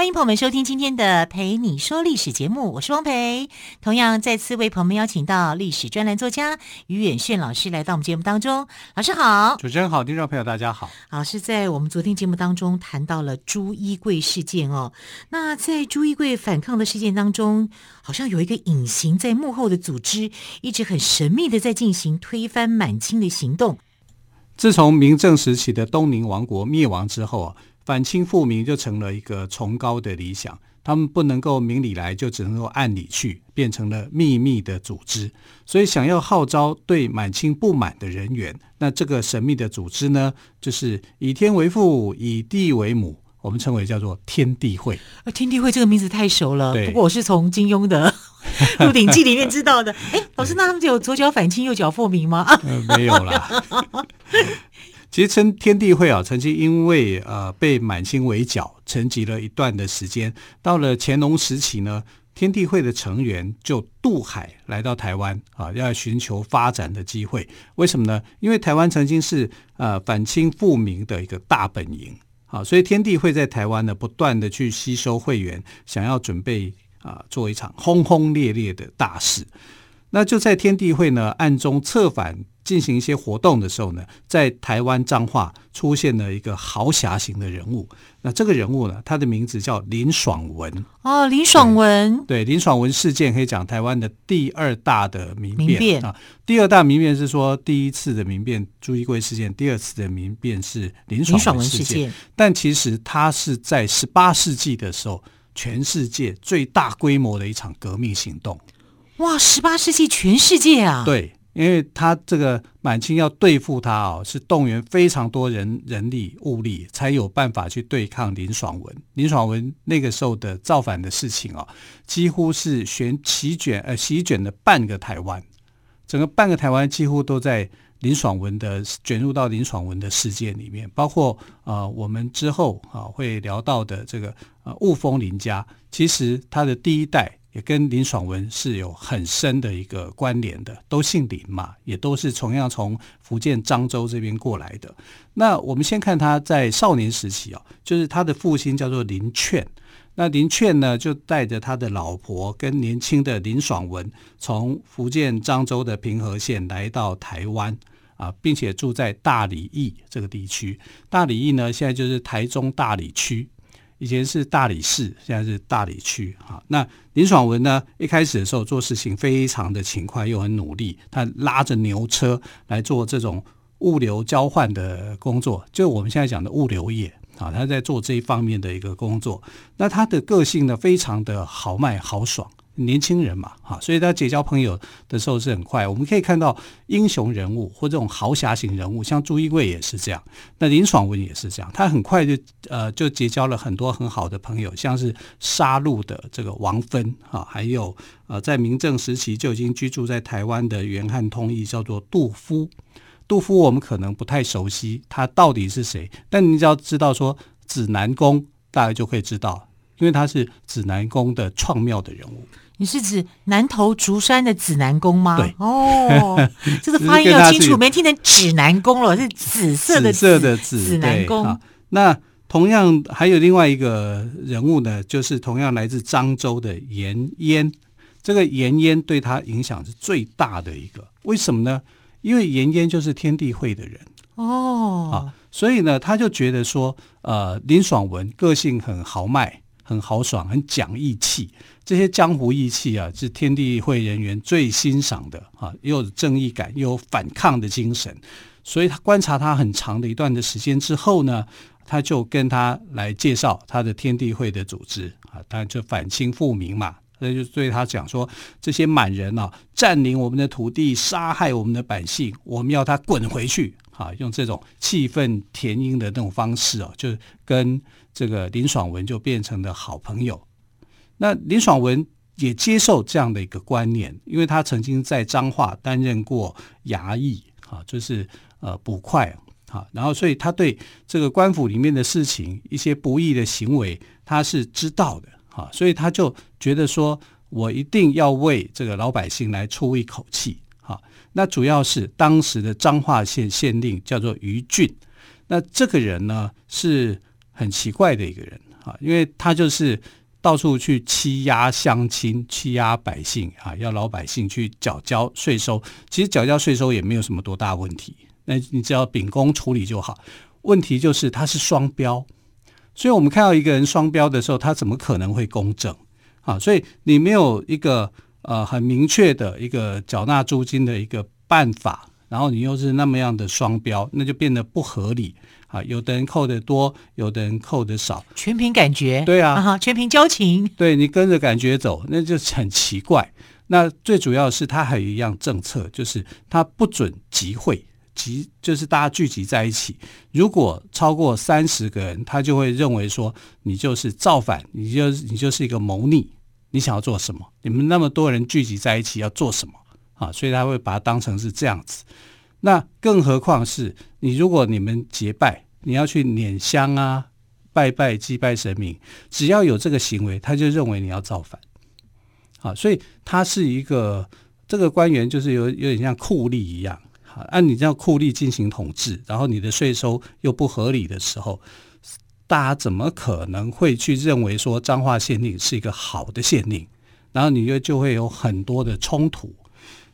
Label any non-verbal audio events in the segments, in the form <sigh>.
欢迎朋友们收听今天的《陪你说历史》节目，我是汪培。同样再次为朋友们邀请到历史专栏作家于远炫老师来到我们节目当中。老师好，主持人好，听众朋友大家好。老师在我们昨天节目当中谈到了朱一贵事件哦。那在朱一贵反抗的事件当中，好像有一个隐形在幕后的组织，一直很神秘的在进行推翻满清的行动。自从明正时期的东宁王国灭亡之后啊。反清复明就成了一个崇高的理想，他们不能够明里来，就只能够暗里去，变成了秘密的组织。所以，想要号召对满清不满的人员，那这个神秘的组织呢，就是以天为父，以地为母，我们称为叫做天地会。啊，天地会这个名字太熟了，不过我是从金庸的 <laughs>《鹿鼎记》里面知道的。哎，老师，那他们就有左脚反清，右脚复明吗？<laughs> 呃，没有啦。其实天地会啊，曾经因为呃被满清围剿，沉寂了一段的时间。到了乾隆时期呢，天地会的成员就渡海来到台湾啊，要寻求发展的机会。为什么呢？因为台湾曾经是呃反清复明的一个大本营啊，所以天地会在台湾呢不断的去吸收会员，想要准备啊做一场轰轰烈烈的大事。那就在天地会呢暗中策反。进行一些活动的时候呢，在台湾彰化出现了一个豪侠型的人物。那这个人物呢，他的名字叫林爽文。哦，林爽文。对，林爽文事件可以讲台湾的第二大的民变，啊。第二大民变是说第一次的民变朱一贵事件，第二次的民变是林爽文事件。事件但其实他是在十八世纪的时候，全世界最大规模的一场革命行动。哇，十八世纪全世界啊！对。因为他这个满清要对付他哦，是动员非常多人人力物力，才有办法去对抗林爽文。林爽文那个时候的造反的事情哦，几乎是旋席卷呃席卷了半个台湾，整个半个台湾几乎都在林爽文的卷入到林爽文的世界里面，包括呃我们之后啊会聊到的这个呃雾峰林家，其实他的第一代。也跟林爽文是有很深的一个关联的，都姓林嘛，也都是同样从福建漳州这边过来的。那我们先看他在少年时期啊，就是他的父亲叫做林劝，那林劝呢就带着他的老婆跟年轻的林爽文，从福建漳州的平和县来到台湾啊，并且住在大里驿这个地区。大里驿呢，现在就是台中大里区。以前是大理市，现在是大理区。哈，那林爽文呢？一开始的时候做事情非常的勤快，又很努力。他拉着牛车来做这种物流交换的工作，就我们现在讲的物流业啊，他在做这一方面的一个工作。那他的个性呢，非常的豪迈豪爽。年轻人嘛，哈，所以他结交朋友的时候是很快。我们可以看到英雄人物或这种豪侠型人物，像朱一贵也是这样，那林爽文也是这样，他很快就呃就结交了很多很好的朋友，像是杀戮的这个王芬哈，还有呃在明正时期就已经居住在台湾的元汉通义叫做杜夫。杜夫我们可能不太熟悉他到底是谁，但你只要知道说指南宫，大概就可以知道。因为他是指南宫的创庙的人物，你是指南投竹山的指南宫吗？对，哦，这个发音要清楚，<laughs> 没听成指南宫了，是紫色的紫，紫色的紫，指南宫。那同样还有另外一个人物呢，就是同样来自漳州的严淹，这个严淹对他影响是最大的一个。为什么呢？因为严淹就是天地会的人哦，啊，所以呢，他就觉得说，呃，林爽文个性很豪迈。很豪爽，很讲义气，这些江湖义气啊，是天地会人员最欣赏的啊，又有正义感，又有反抗的精神。所以他观察他很长的一段的时间之后呢，他就跟他来介绍他的天地会的组织啊，他就反清复明嘛，那就对他讲说，这些满人啊，占领我们的土地，杀害我们的百姓，我们要他滚回去啊，用这种气愤填膺的那种方式哦，就跟。这个林爽文就变成了好朋友。那林爽文也接受这样的一个观念，因为他曾经在彰化担任过衙役，啊，就是呃捕快，啊，然后所以他对这个官府里面的事情一些不义的行为，他是知道的，啊，所以他就觉得说，我一定要为这个老百姓来出一口气，啊，那主要是当时的彰化县县令叫做于俊，那这个人呢是很奇怪的一个人。啊，因为他就是到处去欺压乡亲、欺压百姓啊，要老百姓去缴交税收。其实缴交税收也没有什么多大问题，那你只要秉公处理就好。问题就是他是双标，所以我们看到一个人双标的时候，他怎么可能会公正啊？所以你没有一个呃很明确的一个缴纳租金的一个办法，然后你又是那么样的双标，那就变得不合理。啊，有的人扣得多，有的人扣得少，全凭感觉。对啊，啊全凭交情。对，你跟着感觉走，那就很奇怪。那最主要是他还有一样政策，就是他不准集会，集就是大家聚集在一起，如果超过三十个人，他就会认为说你就是造反，你就你就是一个谋逆，你想要做什么？你们那么多人聚集在一起要做什么？啊，所以他会把它当成是这样子。那更何况是你，如果你们结拜，你要去拈香啊、拜拜、祭拜神明，只要有这个行为，他就认为你要造反，啊，所以他是一个这个官员，就是有有点像酷吏一样，啊，按你这样酷吏进行统治，然后你的税收又不合理的时候，大家怎么可能会去认为说彰化县令是一个好的县令？然后你又就会有很多的冲突。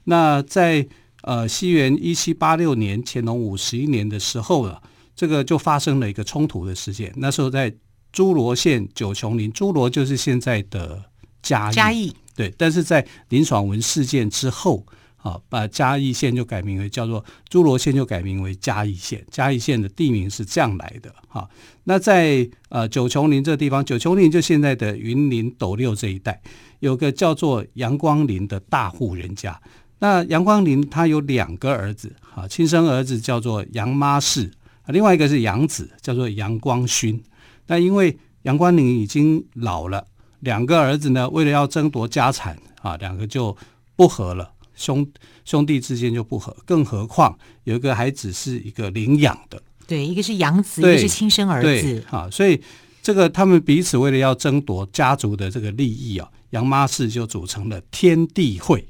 那在呃，西元一七八六年，乾隆五十一年的时候了，这个就发生了一个冲突的事件。那时候在诸罗县九琼林，诸罗就是现在的嘉义，嘉义对。但是在林爽文事件之后，啊，把嘉义县就改名为叫做诸罗县，就改名为嘉义县。嘉义县的地名是这样来的，哈。那在呃九琼林这个地方，九琼林就现在的云林斗六这一带，有个叫做阳光林的大户人家。那杨光林他有两个儿子，啊，亲生儿子叫做杨妈氏，啊，另外一个是养子，叫做杨光勋。那因为杨光林已经老了，两个儿子呢，为了要争夺家产，啊，两个就不和了，兄兄弟之间就不和。更何况有一个还只是一个领养的，对，一个是养子，一个是亲生儿子，啊，所以这个他们彼此为了要争夺家族的这个利益啊，杨妈氏就组成了天地会。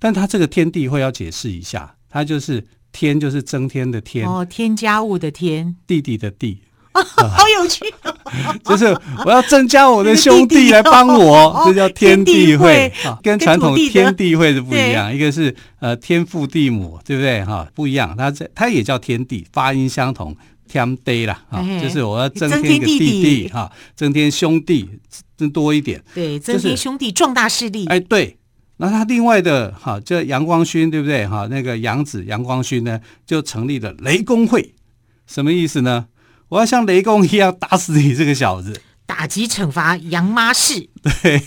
但他这个天地会要解释一下，他就是天就是增添的天哦，添加物的天，弟弟的弟，哦呃、好有趣、哦，<laughs> 就是我要增加我的兄弟 <laughs> 来帮我，这、哦、叫天地会，跟传统天地会是不一样，一个是呃天父地母，对不对？哈？不一样，他这他也叫天地，发音相同，天地啦哈，就是我要增添一个弟弟哈，增添兄弟增多一点，对，增添兄弟壮大势力，哎对。那他另外的哈，这杨光勋对不对哈？那个杨子杨光勋呢，就成立了雷公会，什么意思呢？我要像雷公一样打死你这个小子，打击惩罚杨妈氏。<laughs> 对，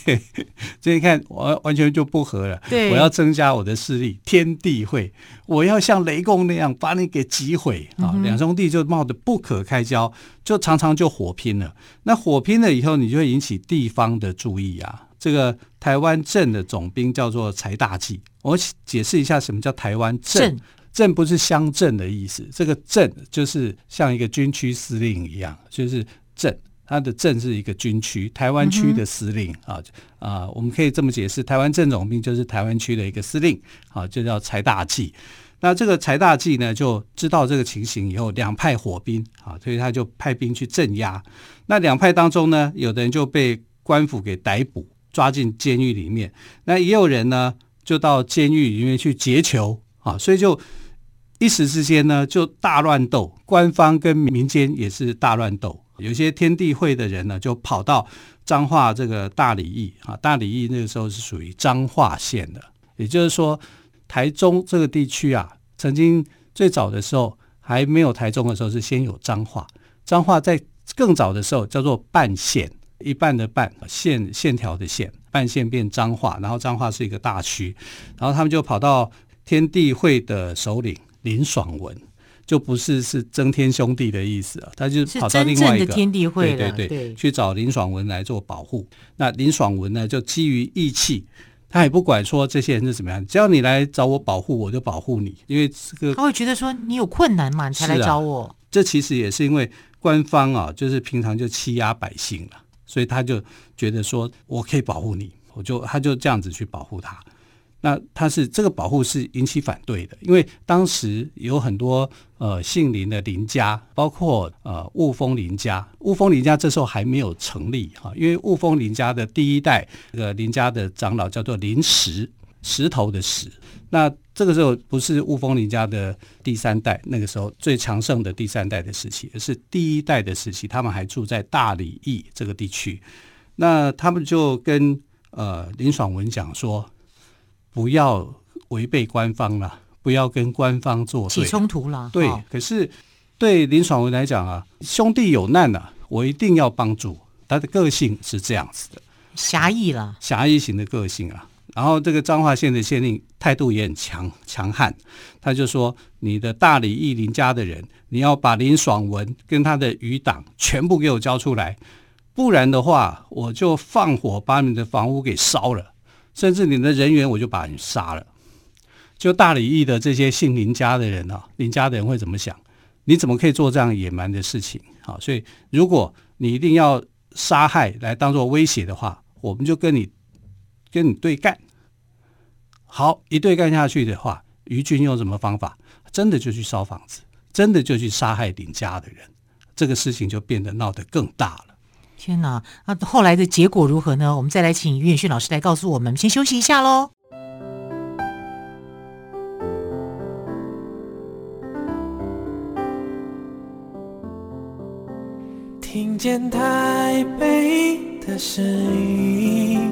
所以你看完完全就不合了。对，我要增加我的势力，天地会，我要像雷公那样把你给击毁啊！两兄弟就闹得不可开交，就常常就火拼了。那火拼了以后，你就会引起地方的注意啊。这个台湾镇的总兵叫做柴大纪。我解释一下什么叫台湾镇。镇不是乡镇的意思，这个镇就是像一个军区司令一样，就是镇，它的镇是一个军区，台湾区的司令、嗯、啊啊，我们可以这么解释，台湾镇总兵就是台湾区的一个司令啊，就叫柴大纪。那这个柴大纪呢，就知道这个情形以后，两派火拼啊，所以他就派兵去镇压。那两派当中呢，有的人就被官府给逮捕。抓进监狱里面，那也有人呢，就到监狱里面去劫囚啊，所以就一时之间呢，就大乱斗，官方跟民间也是大乱斗。有些天地会的人呢，就跑到彰化这个大里邑啊，大里邑那个时候是属于彰化县的，也就是说，台中这个地区啊，曾经最早的时候还没有台中的时候，是先有彰化，彰化在更早的时候叫做半县。一半的半线线条的线，半线变彰化，然后彰化是一个大区，然后他们就跑到天地会的首领林爽文，就不是是增天兄弟的意思啊，他就跑到另外一个天地会对对对，去找林爽文来做保护。那林爽文呢，就基于义气，他也不管说这些人是怎么样，只要你来找我保护，我就保护你，因为这个他会觉得说你有困难嘛，你才来找我。啊、这其实也是因为官方啊，就是平常就欺压百姓了，所以他就觉得说我可以保护你，我就他就这样子去保护他。那他是这个保护是引起反对的，因为当时有很多呃姓林的林家，包括呃雾峰林家，雾峰林家这时候还没有成立哈，因为雾峰林家的第一代这个林家的长老叫做林石，石头的石。那这个时候不是雾峰林家的第三代，那个时候最强盛的第三代的时期，而是第一代的时期，他们还住在大理邑这个地区。那他们就跟呃林爽文讲说。不要违背官方了，不要跟官方作对，起冲突了。对，哦、可是对林爽文来讲啊，兄弟有难呐、啊，我一定要帮助。他的个性是这样子的，侠义了，侠义型的个性啊。然后这个彰化县的县令态度也很强强悍，他就说：“你的大里义林家的人，你要把林爽文跟他的余党全部给我交出来，不然的话，我就放火把你的房屋给烧了。”甚至你的人员，我就把你杀了。就大里义的这些姓林家的人啊，林家的人会怎么想？你怎么可以做这样野蛮的事情？好，所以如果你一定要杀害来当做威胁的话，我们就跟你跟你对干。好，一对干下去的话，于军用什么方法？真的就去烧房子，真的就去杀害林家的人，这个事情就变得闹得更大了。天哪！那后来的结果如何呢？我们再来请于远逊老师来告诉我们。先休息一下喽。听见台北的声音，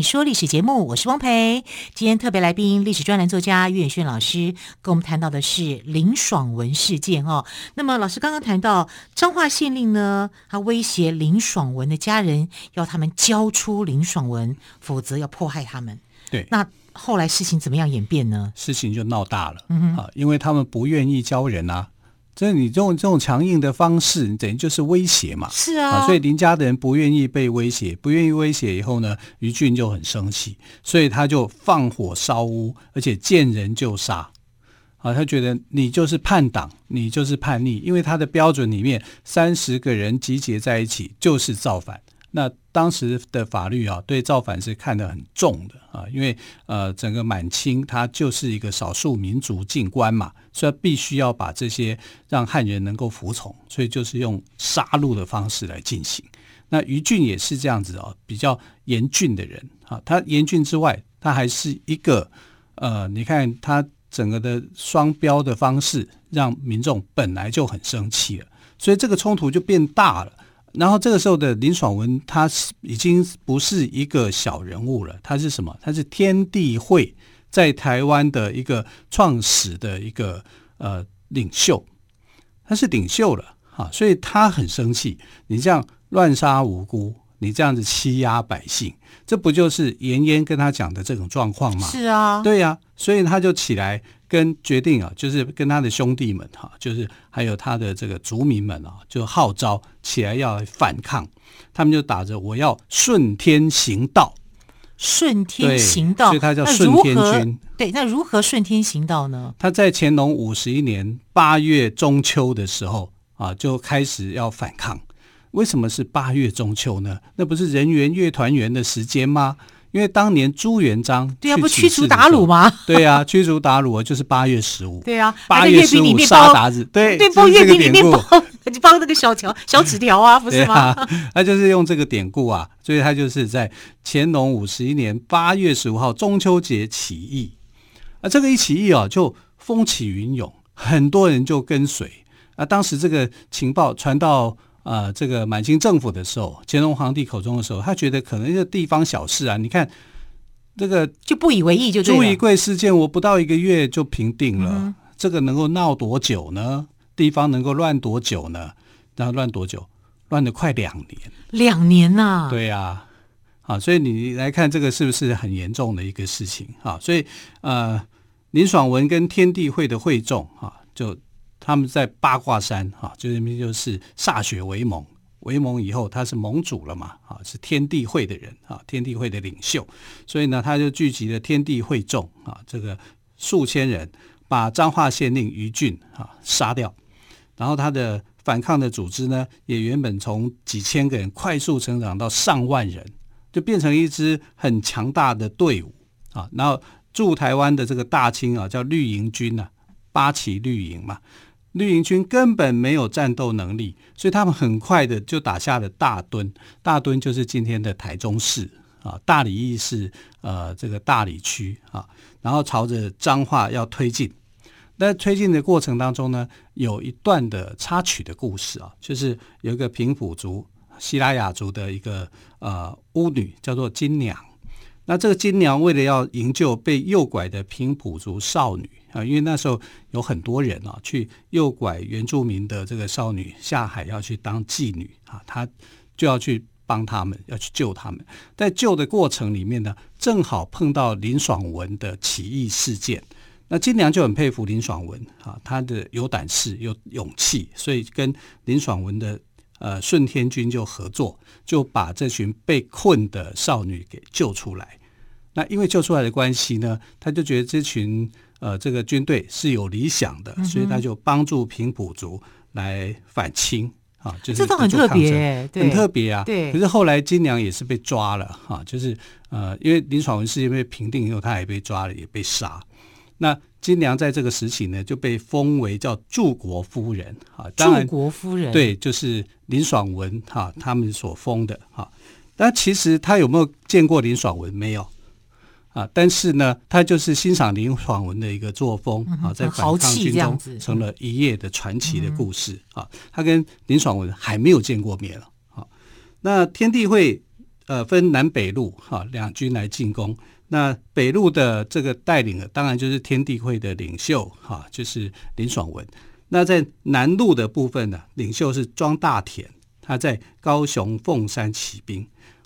你说历史节目，我是汪培。今天特别来宾，历史专栏作家岳远逊老师，跟我们谈到的是林爽文事件哦。那么老师刚刚谈到彰化县令呢，他威胁林爽文的家人，要他们交出林爽文，否则要迫害他们。对，那后来事情怎么样演变呢？事情就闹大了，嗯哼，啊，因为他们不愿意交人啊。所以你这种这种强硬的方式，你等于就是威胁嘛。是啊，啊，所以林家的人不愿意被威胁，不愿意威胁以后呢，于俊就很生气，所以他就放火烧屋，而且见人就杀。啊，他觉得你就是叛党，你就是叛逆，因为他的标准里面，三十个人集结在一起就是造反。那当时的法律啊，对造反是看得很重的啊，因为呃，整个满清它就是一个少数民族进关嘛，所以必须要把这些让汉人能够服从，所以就是用杀戮的方式来进行。那于俊也是这样子哦，比较严峻的人啊。他严峻之外，他还是一个呃，你看他整个的双标的方式，让民众本来就很生气了，所以这个冲突就变大了。然后这个时候的林爽文，他是已经不是一个小人物了，他是什么？他是天地会在台湾的一个创始的一个呃领袖，他是领袖了啊，所以他很生气，你这样乱杀无辜，你这样子欺压百姓，这不就是颜渊跟他讲的这种状况吗？是啊，对呀，所以他就起来。跟决定啊，就是跟他的兄弟们哈，就是还有他的这个族民们啊，就号召起来要反抗。他们就打着我要顺天行道，顺天行道，所以他叫顺天军。对，那如何顺天行道呢？他在乾隆五十一年八月中秋的时候啊，就开始要反抗。为什么是八月中秋呢？那不是人圆月团圆的时间吗？因为当年朱元璋对啊，不驱逐鞑虏吗？<laughs> 对啊，驱逐鞑虏就是八月十五。对啊，八月十五杀鞑子，对，对，包月饼里面包就包那个小条、小纸条啊，<laughs> 不是吗？啊、他就是用这个典故啊，所以他就是在乾隆五十一年八月十五号中秋节起义。啊，这个一起义啊，就风起云涌，很多人就跟随。啊，当时这个情报传到啊、呃、这个满清政府的时候，乾隆皇帝口中的时候，他觉得可能是地方小事啊。你看这个就不以为意，就朱一贵事件，我不到一个月就平定了，嗯、这个能够闹多久呢？地方能够乱多久呢？然后乱多久？乱了快两年，两年呐、啊？对呀、啊。啊，所以你来看这个是不是很严重的一个事情啊？所以呃，林爽文跟天地会的会众啊，就他们在八卦山啊，就那边就是歃血为盟，为盟以后他是盟主了嘛，啊，是天地会的人啊，天地会的领袖，所以呢，他就聚集了天地会众啊，这个数千人，把彰化县令于俊啊杀掉，然后他的反抗的组织呢，也原本从几千个人快速成长到上万人。就变成一支很强大的队伍啊，然后驻台湾的这个大清啊，叫绿营军啊，八旗绿营嘛，绿营军根本没有战斗能力，所以他们很快的就打下了大墩，大墩就是今天的台中市啊，大里义是呃这个大里区啊，然后朝着彰化要推进，在推进的过程当中呢，有一段的插曲的故事啊，就是有一个平埔族。西拉雅族的一个呃巫女叫做金娘，那这个金娘为了要营救被诱拐的平埔族少女啊，因为那时候有很多人啊去诱拐原住民的这个少女下海要去当妓女啊，她就要去帮他们，要去救他们。在救的过程里面呢，正好碰到林爽文的起义事件，那金娘就很佩服林爽文啊，他的有胆识、有勇气，所以跟林爽文的。呃，顺天军就合作，就把这群被困的少女给救出来。那因为救出来的关系呢，他就觉得这群呃这个军队是有理想的，嗯、所以他就帮助平埔族来反清啊，就是这都很特别，很特别啊。对。可是后来金娘也是被抓了哈、啊，就是呃，因为林爽文事件被平定以后，他也被抓了，也被杀。那金娘在这个时期呢，就被封为叫柱国夫人啊。当然，柱国夫人对，就是林爽文哈、啊、他们所封的哈、啊。但其实他有没有见过林爽文？没有啊。但是呢，他就是欣赏林爽文的一个作风啊，嗯、在反抗军中成了一夜的传奇的故事啊。他跟林爽文还没有见过面了啊。那天地会呃分南北路哈、啊、两军来进攻。那北路的这个带领的，当然就是天地会的领袖哈，就是林爽文。那在南路的部分呢，领袖是庄大田，他在高雄凤山起兵。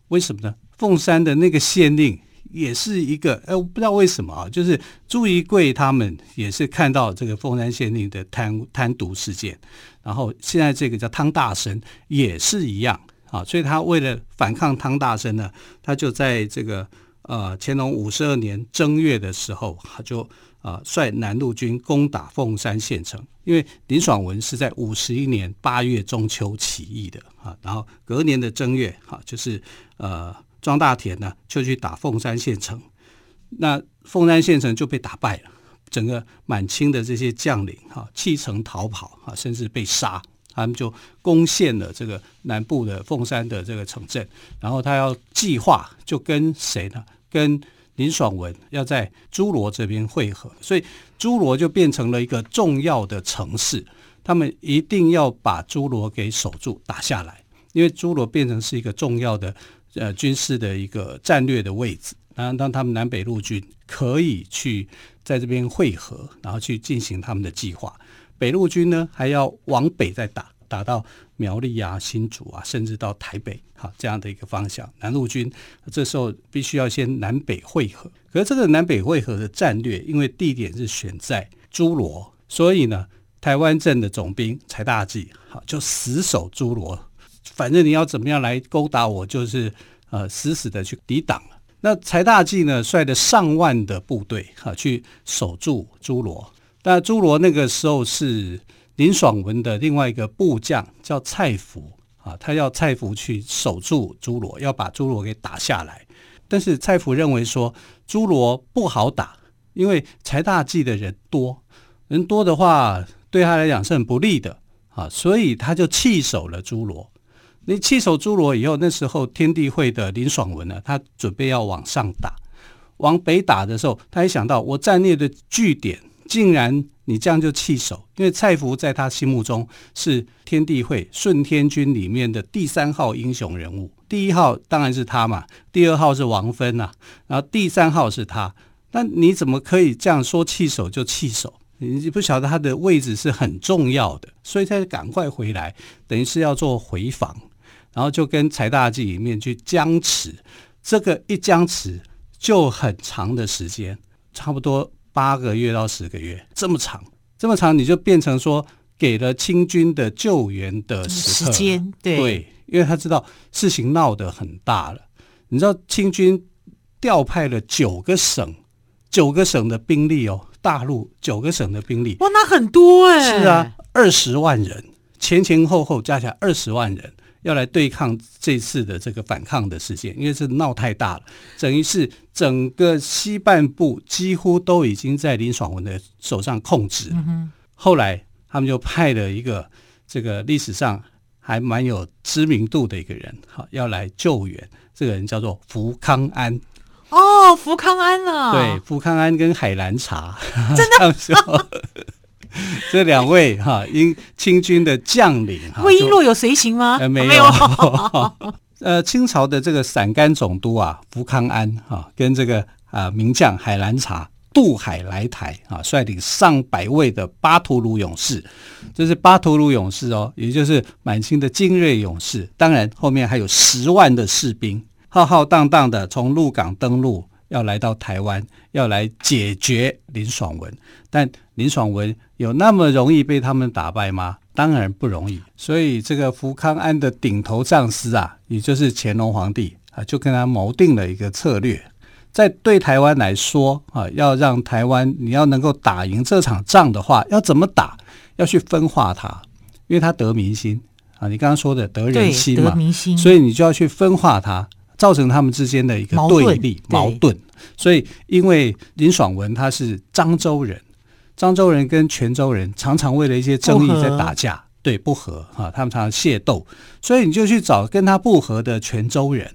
为什么呢？凤山的那个县令也是一个，哎，我不知道为什么啊，就是朱一贵他们也是看到这个凤山县令的贪贪渎事件，然后现在这个叫汤大生也是一样啊，所以他为了反抗汤大生呢，他就在这个。呃，乾隆五十二年正月的时候，他就啊、率南路军攻打凤山县城。因为林爽文是在五十一年八月中秋起义的啊，然后隔年的正月，哈、就是呃庄大田呢就去打凤山县城，那凤山县城就被打败了，整个满清的这些将领哈弃城逃跑啊，甚至被杀。他们就攻陷了这个南部的凤山的这个城镇，然后他要计划就跟谁呢？跟林爽文要在诸罗这边会合，所以诸罗就变成了一个重要的城市。他们一定要把诸罗给守住、打下来，因为诸罗变成是一个重要的呃军事的一个战略的位置。然后当他们南北陆军可以去在这边会合，然后去进行他们的计划。北陆军呢，还要往北再打，打到苗栗啊、新竹啊，甚至到台北，好这样的一个方向。南陆军这时候必须要先南北会合。可是这个南北会合的战略，因为地点是选在诸罗，所以呢，台湾镇的总兵柴大纪好就死守诸罗，反正你要怎么样来勾搭我，就是呃死死的去抵挡。那柴大纪呢，率的上万的部队哈去守住诸罗。但诸罗那个时候是林爽文的另外一个部将叫蔡福啊，他要蔡福去守住诸罗，要把诸罗给打下来。但是蔡福认为说诸罗不好打，因为柴大纪的人多，人多的话对他来讲是很不利的啊，所以他就弃守了诸罗。你弃守诸罗以后，那时候天地会的林爽文呢，他准备要往上打，往北打的时候，他一想到我战略的据点竟然你这样就弃守，因为蔡福在他心目中是天地会顺天军里面的第三号英雄人物，第一号当然是他嘛，第二号是王芬呐、啊，然后第三号是他，那你怎么可以这样说弃守就弃守？你不晓得他的位置是很重要的，所以他赶快回来，等于是要做回防。然后就跟柴大记里面去僵持，这个一僵持就很长的时间，差不多八个月到十个月，这么长，这么长，你就变成说给了清军的救援的时，时间，对，对，因为他知道事情闹得很大了。你知道清军调派了九个省，九个省的兵力哦，大陆九个省的兵力，哇，那很多哎，是啊，二十万人，前前后后加起来二十万人。要来对抗这次的这个反抗的事件，因为是闹太大了，等于是整个西半部几乎都已经在林爽文的手上控制。嗯。后来他们就派了一个这个历史上还蛮有知名度的一个人，好，要来救援。这个人叫做福康安。哦，福康安啊，对，福康安跟海兰察，真的。<laughs> <laughs> <laughs> 这两位哈英清军的将领哈，魏璎珞有随行吗？呃，没有。<laughs> 呃，清朝的这个陕甘总督啊，福康安哈，跟这个啊名将海兰察渡海来台啊，率领上百位的巴图鲁勇士，这是巴图鲁勇士哦，也就是满清的精锐勇士。当然，后面还有十万的士兵，浩浩荡荡的从鹿港登陆。要来到台湾，要来解决林爽文，但林爽文有那么容易被他们打败吗？当然不容易。所以这个福康安的顶头上司啊，也就是乾隆皇帝啊，就跟他谋定了一个策略，在对台湾来说啊，要让台湾你要能够打赢这场仗的话，要怎么打？要去分化他，因为他得民心啊。你刚刚说的得人心嘛，民心，所以你就要去分化他。造成他们之间的一个对立矛盾，所以因为林爽文他是漳州人，漳州人跟泉州人常常为了一些争议在打架，对，不和啊，他们常常械斗，所以你就去找跟他不和的泉州人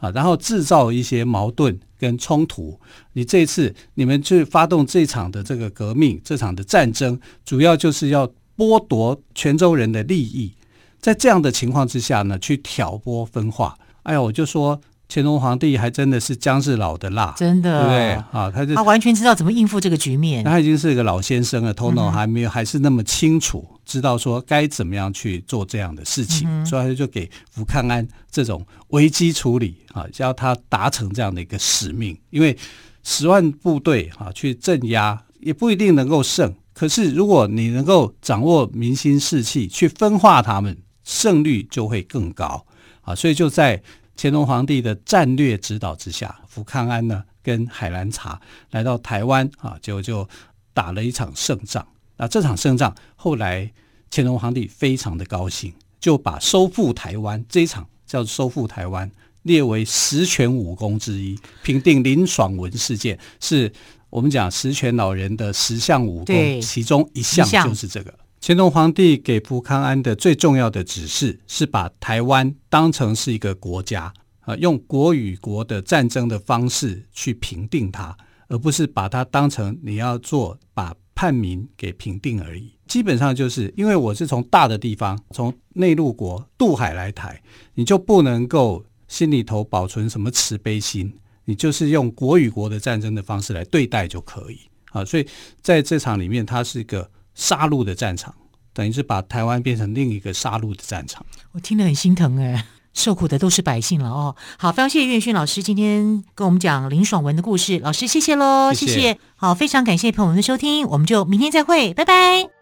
啊，然后制造一些矛盾跟冲突。你这次你们去发动这场的这个革命，这场的战争，主要就是要剥夺泉州人的利益，在这样的情况之下呢，去挑拨分化。哎呀，我就说乾隆皇帝还真的是姜是老的辣，真的，对不对？啊，他就他完全知道怎么应付这个局面。他已经是一个老先生了，头脑还没有，还是那么清楚，知道说该怎么样去做这样的事情，嗯、所以他就给福康安这种危机处理啊，叫他达成这样的一个使命。因为十万部队啊去镇压也不一定能够胜，可是如果你能够掌握民心士气，去分化他们，胜率就会更高。啊，所以就在乾隆皇帝的战略指导之下，福康安呢跟海兰察来到台湾啊，就就打了一场胜仗。那这场胜仗后来乾隆皇帝非常的高兴，就把收复台湾这一场叫收复台湾列为十全武功之一，平定林爽文事件，是我们讲十全老人的十项武功其中一项就是这个。乾隆皇帝给福康安的最重要的指示是把台湾当成是一个国家啊，用国与国的战争的方式去平定它，而不是把它当成你要做把叛民给平定而已。基本上就是因为我是从大的地方，从内陆国渡海来台，你就不能够心里头保存什么慈悲心，你就是用国与国的战争的方式来对待就可以啊。所以在这场里面，它是一个。杀戮的战场，等于是把台湾变成另一个杀戮的战场。我听得很心疼哎，受苦的都是百姓了哦。好，非常谢谢岳勋老师今天跟我们讲林爽文的故事，老师谢谢喽，谢谢。谢谢。好，非常感谢朋友们的收听，我们就明天再会，拜拜。